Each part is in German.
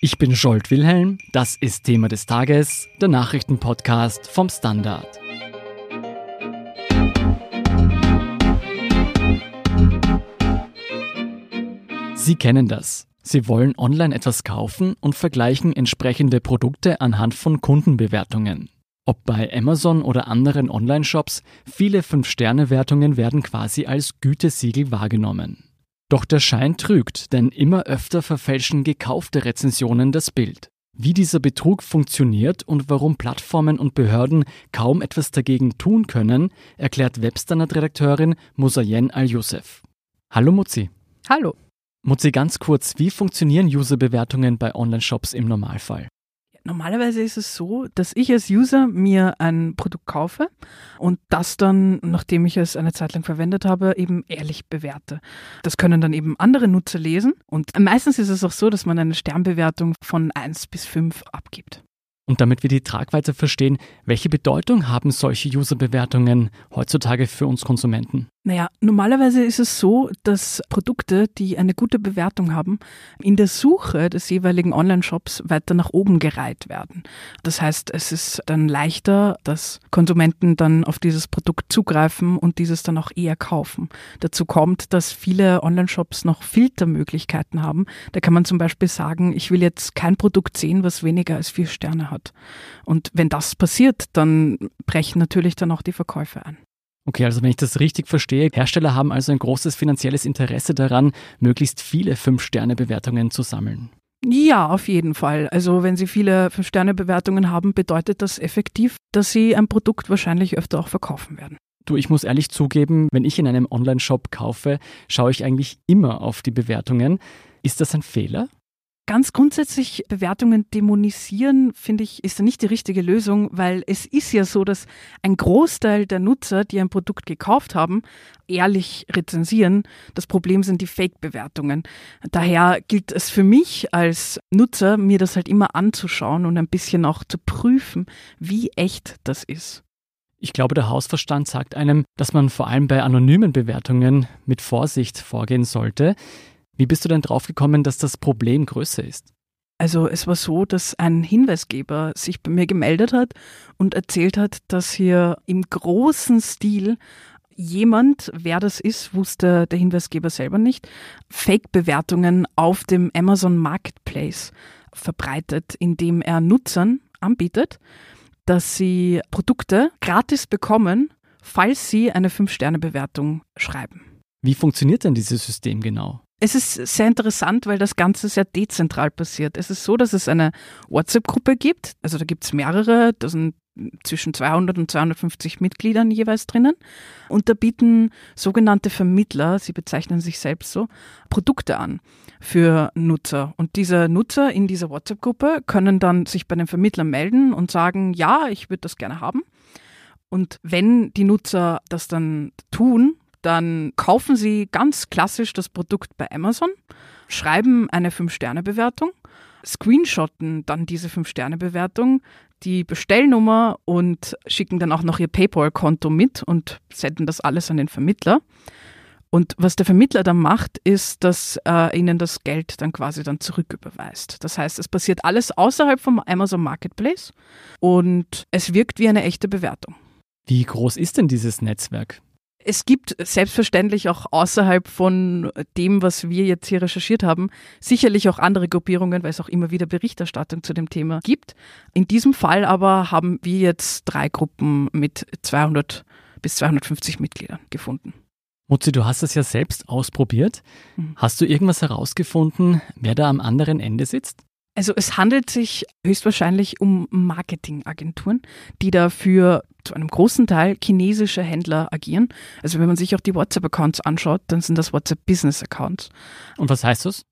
Ich bin Scholt Wilhelm, das ist Thema des Tages, der Nachrichtenpodcast vom Standard. Sie kennen das. Sie wollen online etwas kaufen und vergleichen entsprechende Produkte anhand von Kundenbewertungen. Ob bei Amazon oder anderen Online-Shops, viele 5-Sterne-Wertungen werden quasi als Gütesiegel wahrgenommen. Doch der Schein trügt, denn immer öfter verfälschen gekaufte Rezensionen das Bild. Wie dieser Betrug funktioniert und warum Plattformen und Behörden kaum etwas dagegen tun können, erklärt Webstandard-Redakteurin Musayen Al-Youssef. Hallo Mutzi. Hallo. Mutzi, ganz kurz, wie funktionieren User-Bewertungen bei Online-Shops im Normalfall? Normalerweise ist es so, dass ich als User mir ein Produkt kaufe und das dann, nachdem ich es eine Zeit lang verwendet habe, eben ehrlich bewerte. Das können dann eben andere Nutzer lesen und meistens ist es auch so, dass man eine Sternbewertung von 1 bis 5 abgibt. Und damit wir die Tragweite verstehen, welche Bedeutung haben solche User-Bewertungen heutzutage für uns Konsumenten? Naja, normalerweise ist es so, dass Produkte, die eine gute Bewertung haben, in der Suche des jeweiligen Online-Shops weiter nach oben gereiht werden. Das heißt, es ist dann leichter, dass Konsumenten dann auf dieses Produkt zugreifen und dieses dann auch eher kaufen. Dazu kommt, dass viele Online-Shops noch Filtermöglichkeiten haben. Da kann man zum Beispiel sagen, ich will jetzt kein Produkt sehen, was weniger als vier Sterne hat. Und wenn das passiert, dann brechen natürlich dann auch die Verkäufe ein. Okay, also wenn ich das richtig verstehe, Hersteller haben also ein großes finanzielles Interesse daran, möglichst viele Fünf-Sterne-Bewertungen zu sammeln. Ja, auf jeden Fall. Also wenn Sie viele Fünf-Sterne-Bewertungen haben, bedeutet das effektiv, dass Sie ein Produkt wahrscheinlich öfter auch verkaufen werden. Du, ich muss ehrlich zugeben, wenn ich in einem Online-Shop kaufe, schaue ich eigentlich immer auf die Bewertungen. Ist das ein Fehler? Ganz grundsätzlich Bewertungen dämonisieren, finde ich, ist nicht die richtige Lösung, weil es ist ja so, dass ein Großteil der Nutzer, die ein Produkt gekauft haben, ehrlich rezensieren. Das Problem sind die Fake-Bewertungen. Daher gilt es für mich als Nutzer, mir das halt immer anzuschauen und ein bisschen auch zu prüfen, wie echt das ist. Ich glaube, der Hausverstand sagt einem, dass man vor allem bei anonymen Bewertungen mit Vorsicht vorgehen sollte. Wie bist du denn draufgekommen, dass das Problem größer ist? Also es war so, dass ein Hinweisgeber sich bei mir gemeldet hat und erzählt hat, dass hier im großen Stil jemand, wer das ist, wusste der Hinweisgeber selber nicht, Fake-Bewertungen auf dem Amazon Marketplace verbreitet, indem er Nutzern anbietet, dass sie Produkte gratis bekommen, falls sie eine 5-Sterne-Bewertung schreiben. Wie funktioniert denn dieses System genau? Es ist sehr interessant, weil das Ganze sehr dezentral passiert. Es ist so, dass es eine WhatsApp-Gruppe gibt. Also da gibt es mehrere, da sind zwischen 200 und 250 Mitgliedern jeweils drinnen. Und da bieten sogenannte Vermittler, sie bezeichnen sich selbst so, Produkte an für Nutzer. Und diese Nutzer in dieser WhatsApp-Gruppe können dann sich bei den Vermittlern melden und sagen, ja, ich würde das gerne haben. Und wenn die Nutzer das dann tun, dann kaufen Sie ganz klassisch das Produkt bei Amazon, schreiben eine 5-Sterne-Bewertung, screenshotten dann diese 5-Sterne-Bewertung, die Bestellnummer und schicken dann auch noch Ihr PayPal-Konto mit und senden das alles an den Vermittler. Und was der Vermittler dann macht, ist, dass er ihnen das Geld dann quasi dann zurücküberweist. Das heißt, es passiert alles außerhalb vom Amazon Marketplace und es wirkt wie eine echte Bewertung. Wie groß ist denn dieses Netzwerk? Es gibt selbstverständlich auch außerhalb von dem, was wir jetzt hier recherchiert haben, sicherlich auch andere Gruppierungen, weil es auch immer wieder Berichterstattung zu dem Thema gibt. In diesem Fall aber haben wir jetzt drei Gruppen mit 200 bis 250 Mitgliedern gefunden. Mutzi, du hast es ja selbst ausprobiert. Mhm. Hast du irgendwas herausgefunden, wer da am anderen Ende sitzt? Also es handelt sich höchstwahrscheinlich um Marketingagenturen, die dafür zu einem großen Teil chinesische Händler agieren. Also wenn man sich auch die WhatsApp-Accounts anschaut, dann sind das WhatsApp-Business-Accounts. Und was heißt das?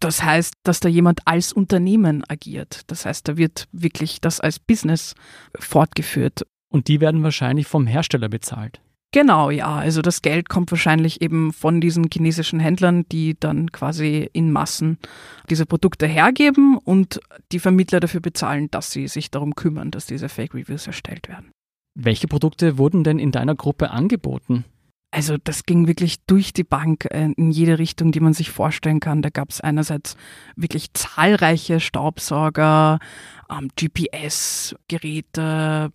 Das heißt, dass da jemand als Unternehmen agiert. Das heißt, da wird wirklich das als Business fortgeführt. Und die werden wahrscheinlich vom Hersteller bezahlt. Genau, ja. Also das Geld kommt wahrscheinlich eben von diesen chinesischen Händlern, die dann quasi in Massen diese Produkte hergeben und die Vermittler dafür bezahlen, dass sie sich darum kümmern, dass diese Fake Reviews erstellt werden. Welche Produkte wurden denn in deiner Gruppe angeboten? Also das ging wirklich durch die Bank äh, in jede Richtung, die man sich vorstellen kann. Da gab es einerseits wirklich zahlreiche Staubsauger, ähm, GPS-Geräte,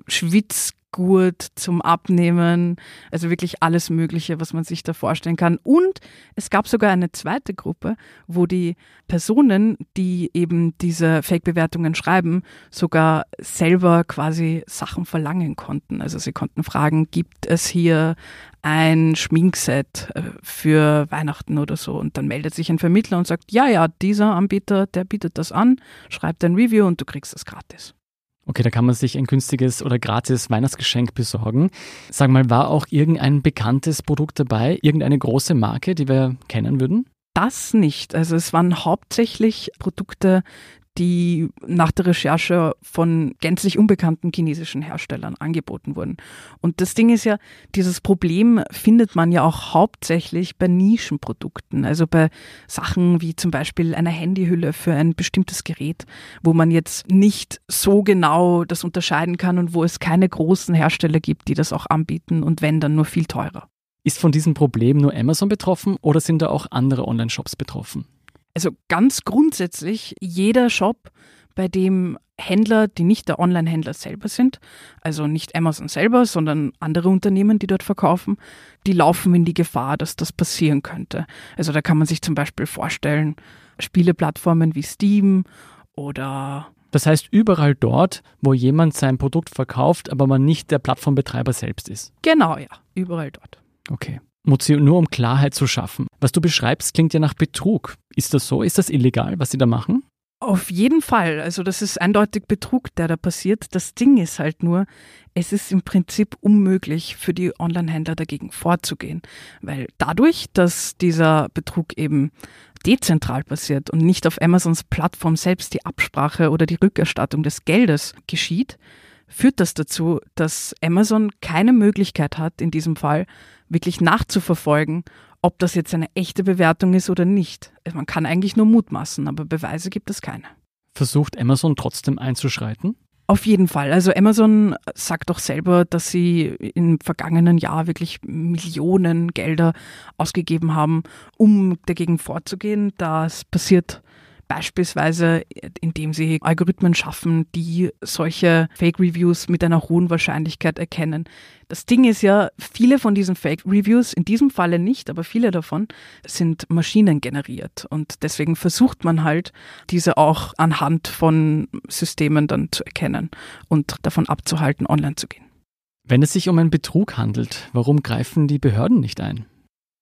Schwitz Gurt zum Abnehmen, also wirklich alles Mögliche, was man sich da vorstellen kann. Und es gab sogar eine zweite Gruppe, wo die Personen, die eben diese Fake-Bewertungen schreiben, sogar selber quasi Sachen verlangen konnten. Also sie konnten fragen, gibt es hier ein Schminkset äh, für Weihnachten oder so? Und dann meldet sich ein Vermittler und sagt, ja, ja, dieser Anbieter, der bietet das an, schreibt ein Review und du kriegst das gratis. Okay, da kann man sich ein günstiges oder gratis Weihnachtsgeschenk besorgen. Sag mal, war auch irgendein bekanntes Produkt dabei, irgendeine große Marke, die wir kennen würden? Das nicht. Also es waren hauptsächlich Produkte, die nach der Recherche von gänzlich unbekannten chinesischen Herstellern angeboten wurden. Und das Ding ist ja, dieses Problem findet man ja auch hauptsächlich bei Nischenprodukten, also bei Sachen wie zum Beispiel einer Handyhülle für ein bestimmtes Gerät, wo man jetzt nicht so genau das unterscheiden kann und wo es keine großen Hersteller gibt, die das auch anbieten und wenn dann nur viel teurer. Ist von diesem Problem nur Amazon betroffen oder sind da auch andere Online-Shops betroffen? Also ganz grundsätzlich jeder Shop, bei dem Händler, die nicht der Online-Händler selber sind, also nicht Amazon selber, sondern andere Unternehmen, die dort verkaufen, die laufen in die Gefahr, dass das passieren könnte. Also da kann man sich zum Beispiel vorstellen, Spieleplattformen wie Steam oder das heißt, überall dort, wo jemand sein Produkt verkauft, aber man nicht der Plattformbetreiber selbst ist. Genau, ja, überall dort. Okay. Nur um Klarheit zu schaffen. Was du beschreibst, klingt ja nach Betrug. Ist das so? Ist das illegal, was sie da machen? Auf jeden Fall. Also das ist eindeutig Betrug, der da passiert. Das Ding ist halt nur, es ist im Prinzip unmöglich für die Online-Händler dagegen vorzugehen, weil dadurch, dass dieser Betrug eben dezentral passiert und nicht auf Amazons Plattform selbst die Absprache oder die Rückerstattung des Geldes geschieht, führt das dazu, dass Amazon keine Möglichkeit hat, in diesem Fall wirklich nachzuverfolgen, ob das jetzt eine echte Bewertung ist oder nicht. Man kann eigentlich nur mutmaßen, aber Beweise gibt es keine. Versucht Amazon trotzdem einzuschreiten? Auf jeden Fall. Also Amazon sagt doch selber, dass sie im vergangenen Jahr wirklich Millionen Gelder ausgegeben haben, um dagegen vorzugehen. Das passiert Beispielsweise, indem sie Algorithmen schaffen, die solche Fake-Reviews mit einer hohen Wahrscheinlichkeit erkennen. Das Ding ist ja, viele von diesen Fake-Reviews, in diesem Falle nicht, aber viele davon sind maschinengeneriert. Und deswegen versucht man halt, diese auch anhand von Systemen dann zu erkennen und davon abzuhalten, online zu gehen. Wenn es sich um einen Betrug handelt, warum greifen die Behörden nicht ein?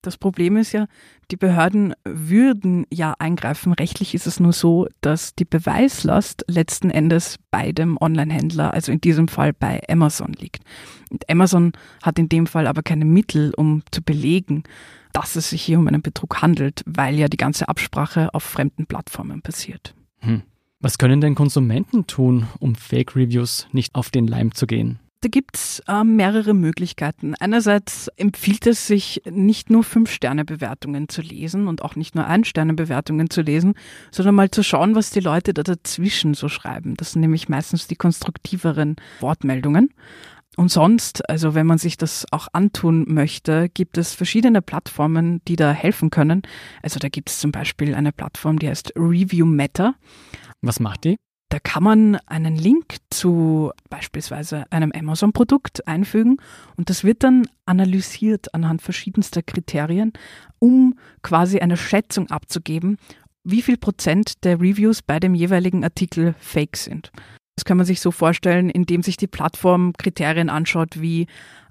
Das Problem ist ja, die Behörden würden ja eingreifen. Rechtlich ist es nur so, dass die Beweislast letzten Endes bei dem Online-Händler, also in diesem Fall bei Amazon liegt. Und Amazon hat in dem Fall aber keine Mittel, um zu belegen, dass es sich hier um einen Betrug handelt, weil ja die ganze Absprache auf fremden Plattformen passiert. Hm. Was können denn Konsumenten tun, um Fake-Reviews nicht auf den Leim zu gehen? Da gibt's äh, mehrere Möglichkeiten. Einerseits empfiehlt es sich, nicht nur Fünf-Sterne-Bewertungen zu lesen und auch nicht nur Ein-Sterne-Bewertungen zu lesen, sondern mal zu schauen, was die Leute da dazwischen so schreiben. Das sind nämlich meistens die konstruktiveren Wortmeldungen. Und sonst, also wenn man sich das auch antun möchte, gibt es verschiedene Plattformen, die da helfen können. Also da gibt es zum Beispiel eine Plattform, die heißt Review Meta. Was macht die? Da kann man einen Link zu beispielsweise einem Amazon-Produkt einfügen und das wird dann analysiert anhand verschiedenster Kriterien, um quasi eine Schätzung abzugeben, wie viel Prozent der Reviews bei dem jeweiligen Artikel fake sind. Das kann man sich so vorstellen, indem sich die Plattform Kriterien anschaut, wie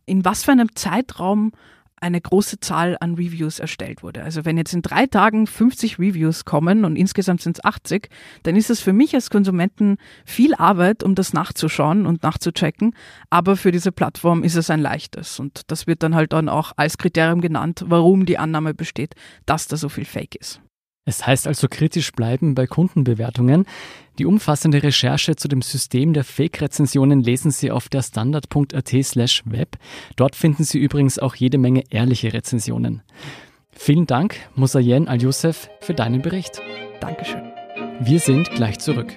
in was für einem Zeitraum eine große Zahl an Reviews erstellt wurde. Also wenn jetzt in drei Tagen 50 Reviews kommen und insgesamt sind es 80, dann ist es für mich als Konsumenten viel Arbeit, um das nachzuschauen und nachzuchecken. Aber für diese Plattform ist es ein leichtes. Und das wird dann halt dann auch als Kriterium genannt, warum die Annahme besteht, dass da so viel Fake ist. Es heißt also kritisch bleiben bei Kundenbewertungen. Die umfassende Recherche zu dem System der Fake-Rezensionen lesen Sie auf der standard.at slash web. Dort finden Sie übrigens auch jede Menge ehrliche Rezensionen. Vielen Dank, Musayen Al-Youssef, für deinen Bericht. Dankeschön. Wir sind gleich zurück.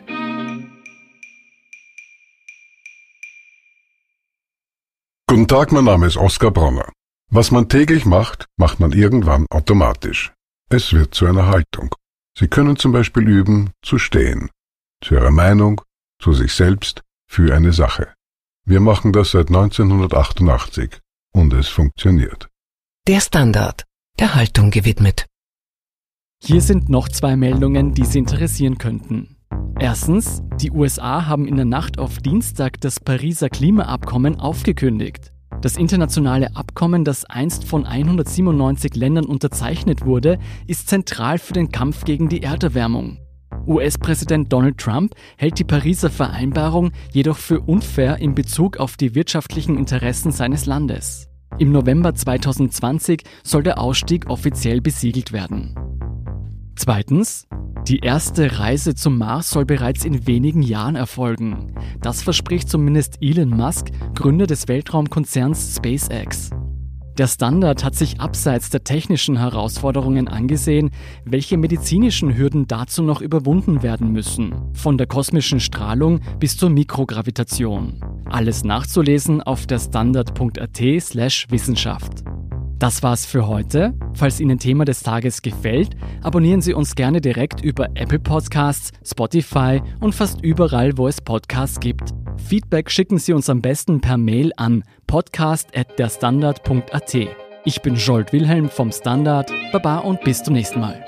Guten Tag, mein Name ist Oskar Bronner. Was man täglich macht, macht man irgendwann automatisch. Es wird zu einer Haltung. Sie können zum Beispiel üben, zu stehen. Zu Ihrer Meinung, zu sich selbst, für eine Sache. Wir machen das seit 1988 und es funktioniert. Der Standard, der Haltung gewidmet. Hier sind noch zwei Meldungen, die Sie interessieren könnten. Erstens, die USA haben in der Nacht auf Dienstag das Pariser Klimaabkommen aufgekündigt. Das internationale Abkommen, das einst von 197 Ländern unterzeichnet wurde, ist zentral für den Kampf gegen die Erderwärmung. US-Präsident Donald Trump hält die Pariser Vereinbarung jedoch für unfair in Bezug auf die wirtschaftlichen Interessen seines Landes. Im November 2020 soll der Ausstieg offiziell besiegelt werden. Zweitens, die erste Reise zum Mars soll bereits in wenigen Jahren erfolgen. Das verspricht zumindest Elon Musk, Gründer des Weltraumkonzerns SpaceX. Der Standard hat sich abseits der technischen Herausforderungen angesehen, welche medizinischen Hürden dazu noch überwunden werden müssen, von der kosmischen Strahlung bis zur Mikrogravitation. Alles nachzulesen auf der standard.at/wissenschaft. Das war's für heute. Falls Ihnen Thema des Tages gefällt, abonnieren Sie uns gerne direkt über Apple Podcasts, Spotify und fast überall, wo es Podcasts gibt. Feedback schicken Sie uns am besten per Mail an podcast@derstandard.at. Ich bin Jolt Wilhelm vom Standard. Baba und bis zum nächsten Mal.